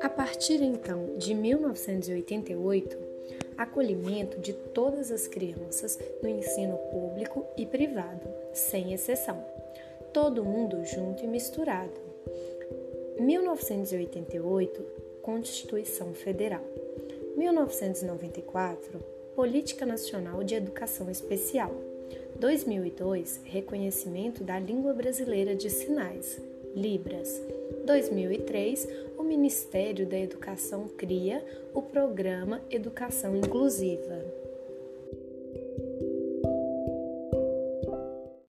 A partir então de 1988, acolhimento de todas as crianças no ensino público e privado, sem exceção. Todo mundo junto e misturado. 1988, Constituição Federal. 1994, Política Nacional de Educação Especial. 2002, Reconhecimento da Língua Brasileira de Sinais, Libras. 2003, o Ministério da Educação cria o Programa Educação Inclusiva.